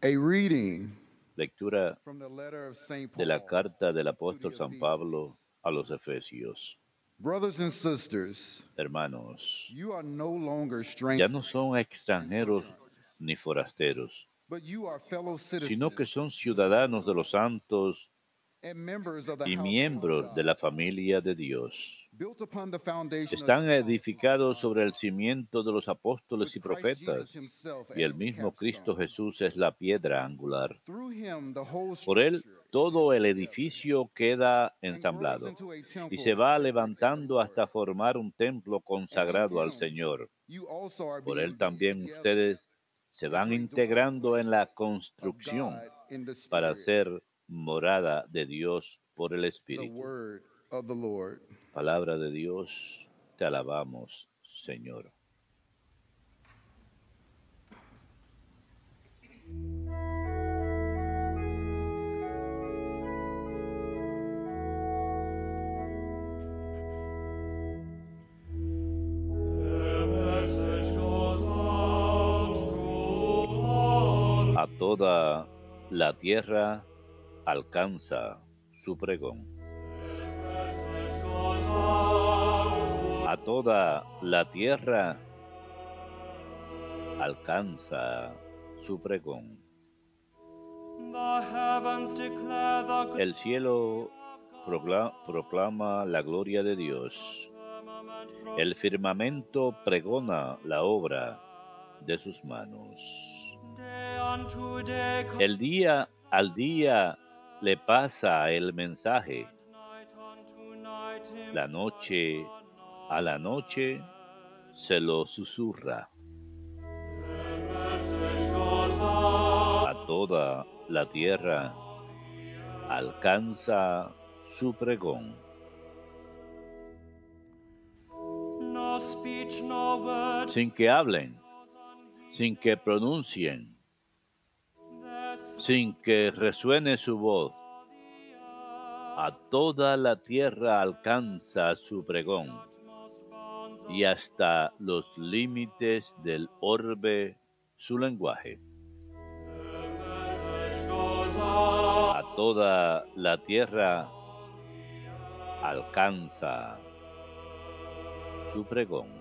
A reading Lectura de la carta del apóstol San Pablo a los Efesios. Brothers and sisters, Hermanos, you are no longer ya strangers, no son extranjeros ni forasteros, but you are fellow citizens sino que son ciudadanos de los santos and members of the y miembros of de God, la familia de Dios. Están edificados sobre el cimiento de los apóstoles y profetas, y el mismo Cristo. Jesús es la piedra angular. Por él todo el edificio queda ensamblado y se va levantando hasta formar un templo consagrado al Señor. Por él también ustedes se van integrando en la construcción para ser morada de Dios por el Espíritu. Palabra de Dios, te alabamos, Señor. A toda la tierra alcanza su pregón. Toda la tierra alcanza su pregón. El cielo procla- proclama la gloria de Dios. El firmamento pregona la obra de sus manos. El día al día le pasa el mensaje. La noche a la noche se lo susurra. A toda la tierra alcanza su pregón. Sin que hablen, sin que pronuncien, sin que resuene su voz. A toda la tierra alcanza su pregón y hasta los límites del orbe su lenguaje. A toda la tierra alcanza su pregón.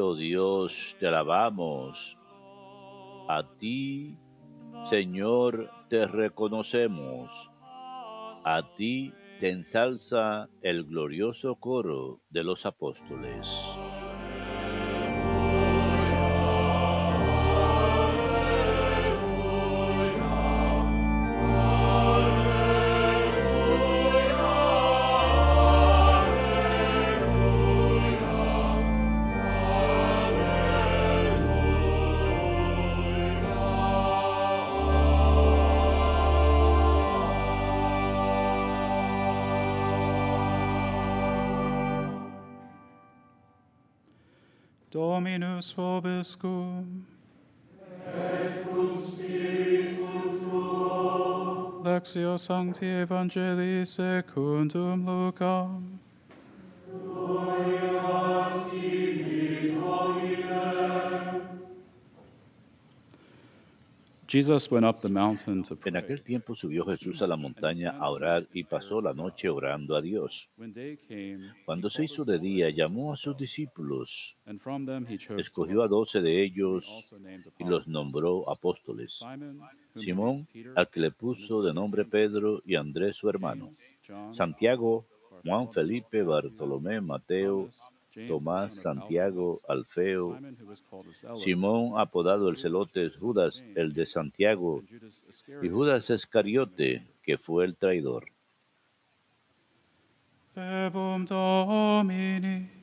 Oh Dios, te alabamos. A ti, Señor, te reconocemos. A ti te ensalza el glorioso coro de los apóstoles. Dominus vobiscum. Et cum spiritu tuo. Lectio Sancti Evangelii secundum Lucam. Gloria En aquel tiempo subió Jesús a la montaña a orar y pasó la noche orando a Dios. Cuando se hizo de día, llamó a sus discípulos, escogió a doce de ellos y los nombró apóstoles. Simón, al que le puso de nombre Pedro, y Andrés su hermano. Santiago, Juan, Felipe, Bartolomé, Mateo, Tomás, Santiago, Alfeo, Simón, apodado el Celotes, Judas, el de Santiago, y Judas Iscariote, que fue el traidor. Verbum Domini.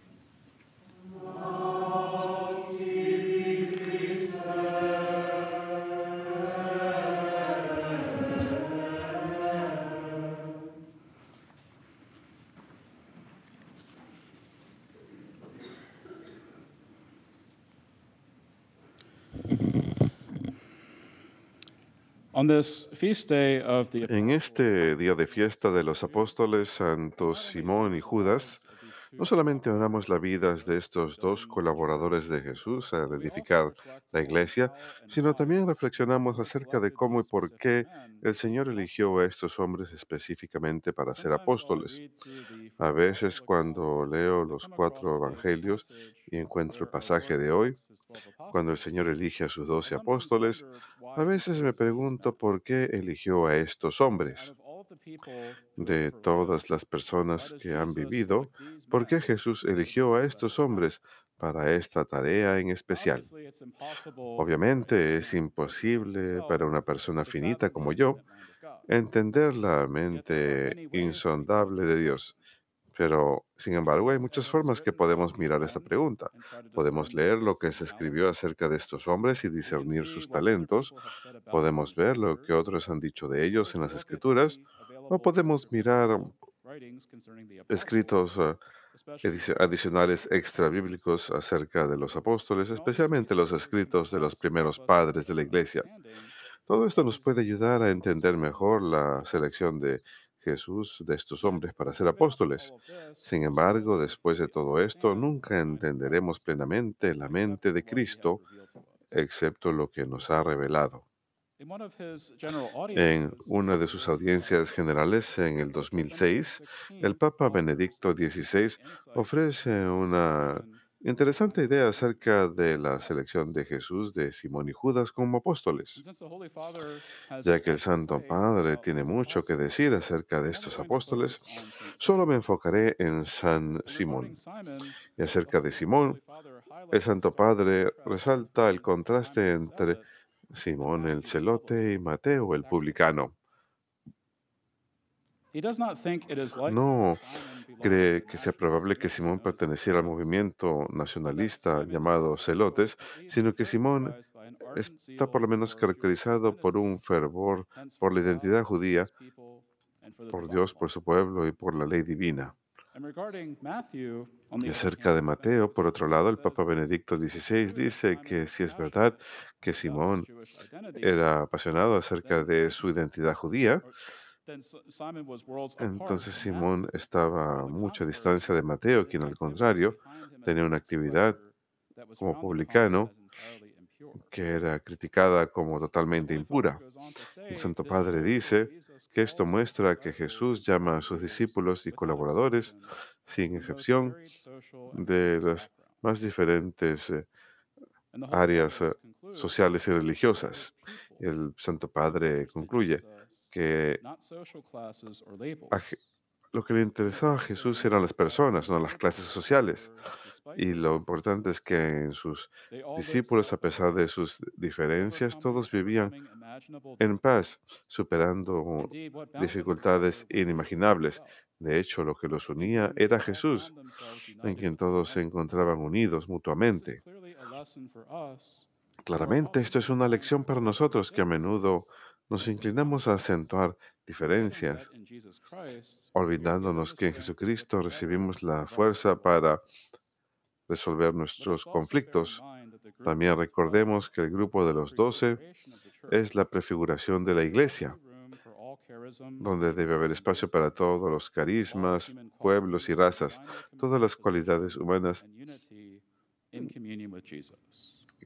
En este día de fiesta de los apóstoles Santos Simón y Judas, no solamente oramos las vidas de estos dos colaboradores de Jesús al edificar la iglesia, sino también reflexionamos acerca de cómo y por qué el Señor eligió a estos hombres específicamente para ser apóstoles. A veces cuando leo los cuatro evangelios y encuentro el pasaje de hoy, cuando el Señor elige a sus doce apóstoles, a veces me pregunto por qué eligió a estos hombres. De todas las personas que han vivido, ¿por qué Jesús eligió a estos hombres para esta tarea en especial? Obviamente es imposible para una persona finita como yo entender la mente insondable de Dios. Pero, sin embargo, hay muchas formas que podemos mirar esta pregunta. Podemos leer lo que se escribió acerca de estos hombres y discernir sus talentos. Podemos ver lo que otros han dicho de ellos en las escrituras. O podemos mirar escritos edici- adicionales extra bíblicos acerca de los apóstoles, especialmente los escritos de los primeros padres de la iglesia. Todo esto nos puede ayudar a entender mejor la selección de Jesús de estos hombres para ser apóstoles. Sin embargo, después de todo esto, nunca entenderemos plenamente la mente de Cristo, excepto lo que nos ha revelado. En una de sus audiencias generales en el 2006, el Papa Benedicto XVI ofrece una interesante idea acerca de la selección de Jesús de Simón y Judas como apóstoles. Ya que el Santo Padre tiene mucho que decir acerca de estos apóstoles, solo me enfocaré en San Simón. Y acerca de Simón, el Santo Padre resalta el contraste entre Simón el celote y Mateo el publicano. No cree que sea probable que Simón perteneciera al movimiento nacionalista llamado celotes, sino que Simón está por lo menos caracterizado por un fervor por la identidad judía, por Dios, por su pueblo y por la ley divina. Y acerca de Mateo, por otro lado, el Papa Benedicto XVI dice que si es verdad que Simón era apasionado acerca de su identidad judía, entonces Simón estaba a mucha distancia de Mateo, quien al contrario tenía una actividad como publicano que era criticada como totalmente impura. El Santo Padre dice que esto muestra que Jesús llama a sus discípulos y colaboradores, sin excepción, de las más diferentes eh, áreas eh, sociales y religiosas. El Santo Padre concluye que lo que le interesaba a Jesús eran las personas, no las clases sociales. Y lo importante es que en sus discípulos, a pesar de sus diferencias, todos vivían en paz, superando dificultades inimaginables. De hecho, lo que los unía era Jesús, en quien todos se encontraban unidos mutuamente. Claramente, esto es una lección para nosotros que a menudo nos inclinamos a acentuar diferencias, olvidándonos que en Jesucristo recibimos la fuerza para resolver nuestros conflictos. También recordemos que el grupo de los doce es la prefiguración de la iglesia, donde debe haber espacio para todos los carismas, pueblos y razas, todas las cualidades humanas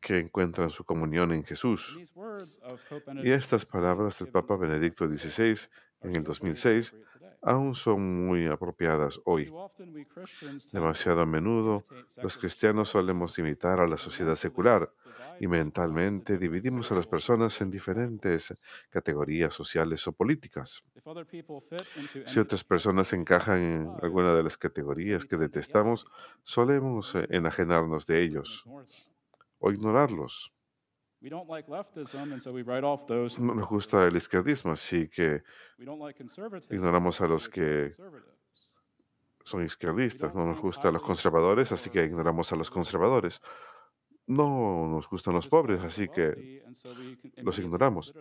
que encuentran su comunión en Jesús. Y estas palabras del Papa Benedicto XVI en el still very 2006 appropriate today. aún son muy apropiadas hoy. Demasiado a menudo los cristianos solemos imitar a la sociedad secular y mentalmente dividimos a las personas en diferentes categorías sociales o políticas. Si otras personas encajan en alguna de las categorías que detestamos, solemos eh, enajenarnos de ellos. O ignorarlos. We don't like leftism, and so we write off those who No nos gusta el izquierdismo, así que ignoramos a los que son izquierdistas. No nos gustan los conservadores, así que ignoramos a los conservadores. No nos gustan los pobres, así que los ignoramos.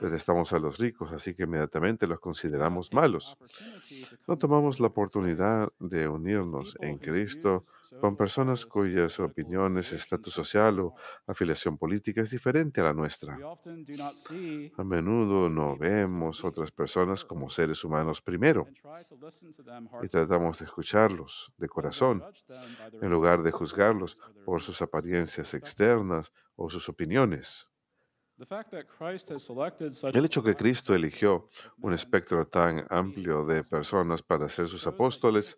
detestamos a los ricos, así que inmediatamente los consideramos malos. No tomamos la oportunidad de unirnos en Cristo con personas cuyas opiniones, estatus social o afiliación política es diferente a la nuestra. A menudo no vemos otras personas como seres humanos primero y tratamos de escucharlos de corazón en lugar de juzgarlos por sus apariencias externas o sus opiniones. El hecho que Cristo eligió un espectro tan amplio de personas para ser sus apóstoles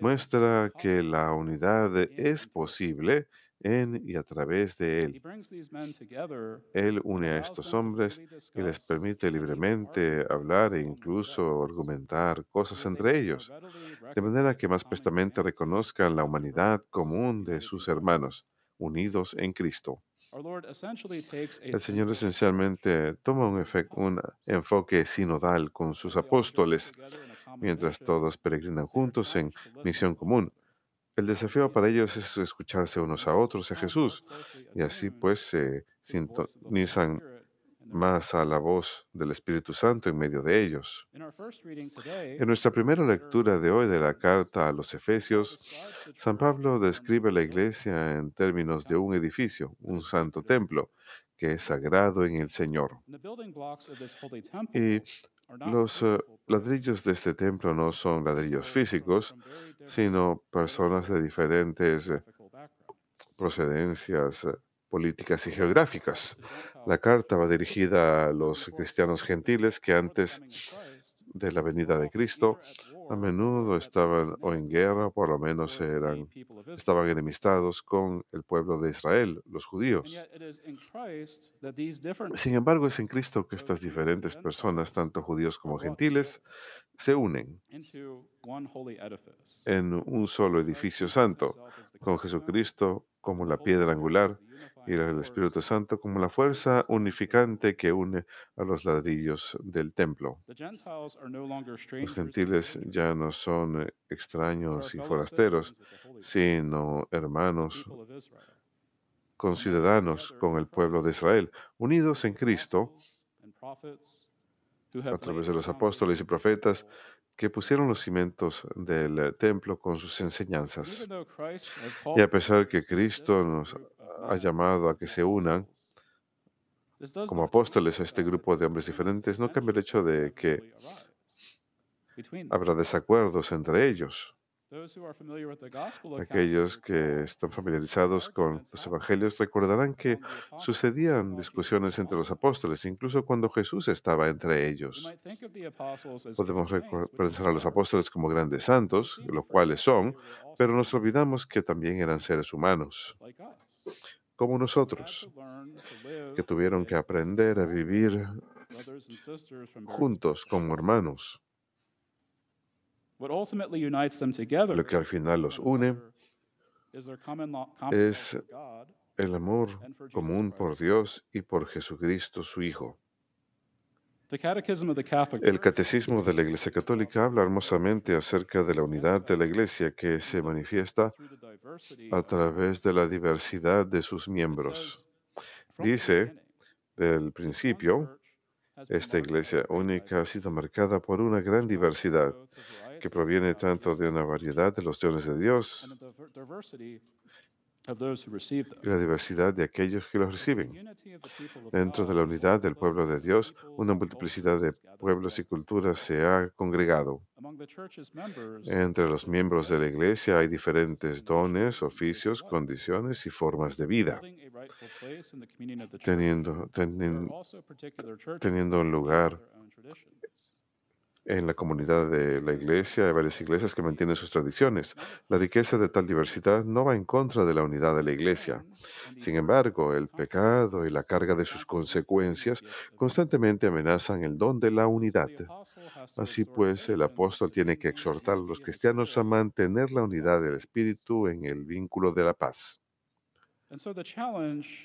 muestra que la unidad es posible en y a través de Él. Él une a estos hombres y les permite libremente hablar e incluso argumentar cosas entre ellos, de manera que más prestamente reconozcan la humanidad común de sus hermanos, unidos en Cristo. El Señor esencialmente toma un, enfoque sinodal con sus apóstoles, mientras todos peregrinan juntos en misión común. El desafío para ellos es escucharse unos a otros a Jesús y así pues se sintonizan más a la voz del Espíritu Santo en medio de ellos. En nuestra primera lectura de hoy de la carta a los Efesios, San Pablo describe la iglesia en términos de un edificio, un santo templo, que es sagrado en el Señor. Y los eh, ladrillos de este templo no son ladrillos físicos, sino personas de diferentes eh, procedencias eh, políticas y geográficas. La carta va dirigida a los cristianos gentiles que antes de la venida de Cristo a menudo estaban o en guerra, por lo menos eran, estaban enemistados con el pueblo de Israel, los judíos. Sin embargo, es en Cristo que estas diferentes personas, tanto judíos como gentiles, se unen en un solo edificio santo, con Jesucristo como la piedra angular y el Espíritu Santo como la fuerza unificante que une a los ladrillos del templo. Los gentiles ya no son eh, extraños y forasteros, sino hermanos conciudadanos con el pueblo de Israel, unidos en Cristo a través de los apóstoles y profetas que pusieron los cimientos del eh, templo con sus enseñanzas. Y a pesar que Cristo nos ha llamado a que se unan como apóstoles a este grupo de hombres diferentes, no cambia el hecho de que habrá desacuerdos entre ellos. Aquellos que están familiarizados con los evangelios recordarán que sucedían discusiones entre los apóstoles, incluso cuando Jesús estaba entre ellos. Podemos pensar a los apóstoles como grandes santos, los cuales son, pero nos olvidamos que también eran seres humanos. Como nosotros, que tuvieron que aprender a vivir juntos como hermanos. Lo que al final los une es el amor común por. Dios y por Jesucristo su Hijo. El Catecismo de la Iglesia Católica habla hermosamente acerca de la unidad de la Iglesia que se manifiesta a través de la diversidad de sus miembros. says, "From the Dice, del principio, esta Iglesia única ha sido marcada por una gran diversidad que proviene tanto de una variedad de los dones de Dios y la diversidad de aquellos que los reciben. Dentro de la unidad del pueblo de Dios, una multiplicidad de pueblos y culturas se ha congregado. Entre los miembros de la iglesia hay diferentes dones, oficios, condiciones y formas de vida, teniendo, churches teniendo un lugar en la comunidad de la iglesia. Hay varias iglesias que mantienen sus tradiciones. La riqueza de tal diversidad no va en contra de la unidad de la iglesia. Sin embargo, el pecado y la carga de sus consecuencias constantemente amenazan el don de la unidad. Así pues, el apóstol tiene que exhortar a los cristianos a mantener la unidad del Espíritu en el vínculo de la paz.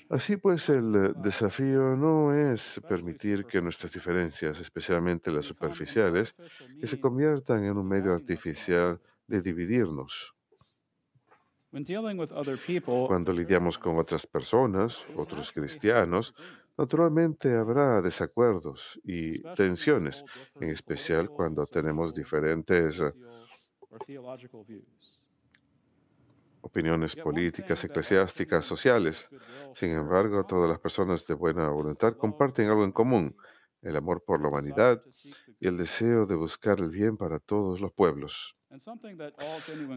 Así pues, el eh, desafío no es permitir que nuestras diferencias, especialmente las superficiales, que se conviertan en un medio artificial de dividirnos. Cuando lidiamos con otras personas, otros cristianos, naturalmente habrá desacuerdos y tensiones, en especial cuando tenemos diferentes eh, opiniones políticas, eclesiásticas, sociales. Sin embargo, todas las personas de buena voluntad comparten algo en común, el amor por la humanidad y el deseo de buscar el bien para todos los pueblos.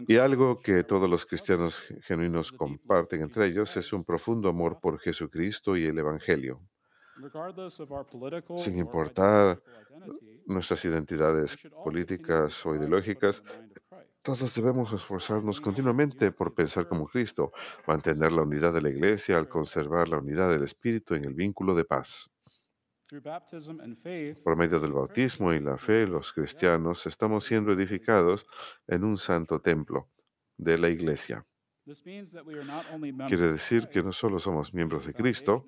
Y algo que todos los cristianos ge- genuinos comparten entre ellos es un profundo amor por Jesucristo y el Evangelio. Sin importar nuestras identidades políticas o ideológicas, todos debemos esforzarnos continuamente por pensar como Cristo, mantener la unidad de la Iglesia al conservar la unidad del Espíritu en el vínculo de paz. Por medio del bautismo y la fe, los cristianos estamos siendo edificados en un santo templo de la Iglesia. Quiere decir que no solo somos miembros de Cristo,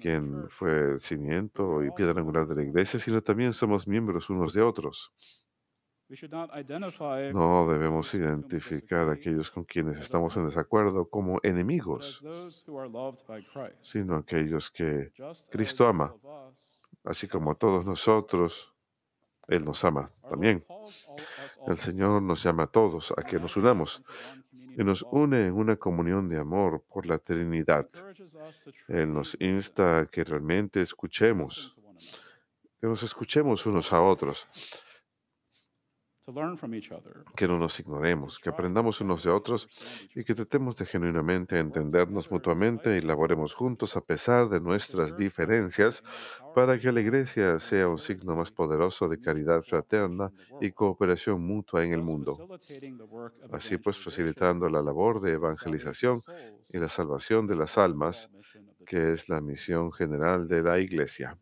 quien fue el cimiento y piedra angular de la Iglesia, sino también somos miembros unos de otros. No debemos identificar a aquellos con quienes estamos en desacuerdo como enemigos, sino aquellos que Cristo ama, así como a todos nosotros, Él nos ama también. El Señor nos llama a todos a que nos unamos y nos une en una comunión de amor por la Trinidad. Él nos insta a que realmente escuchemos, que nos escuchemos unos a otros, que no nos ignoremos, que aprendamos unos de otros y que tratemos de genuinamente entendernos mutuamente y laboremos juntos a pesar de nuestras diferencias para que la Iglesia sea un signo más poderoso de caridad fraterna y cooperación mutua en el mundo. Así pues, facilitando la labor de evangelización y la salvación de las almas, que es la misión general de la Iglesia.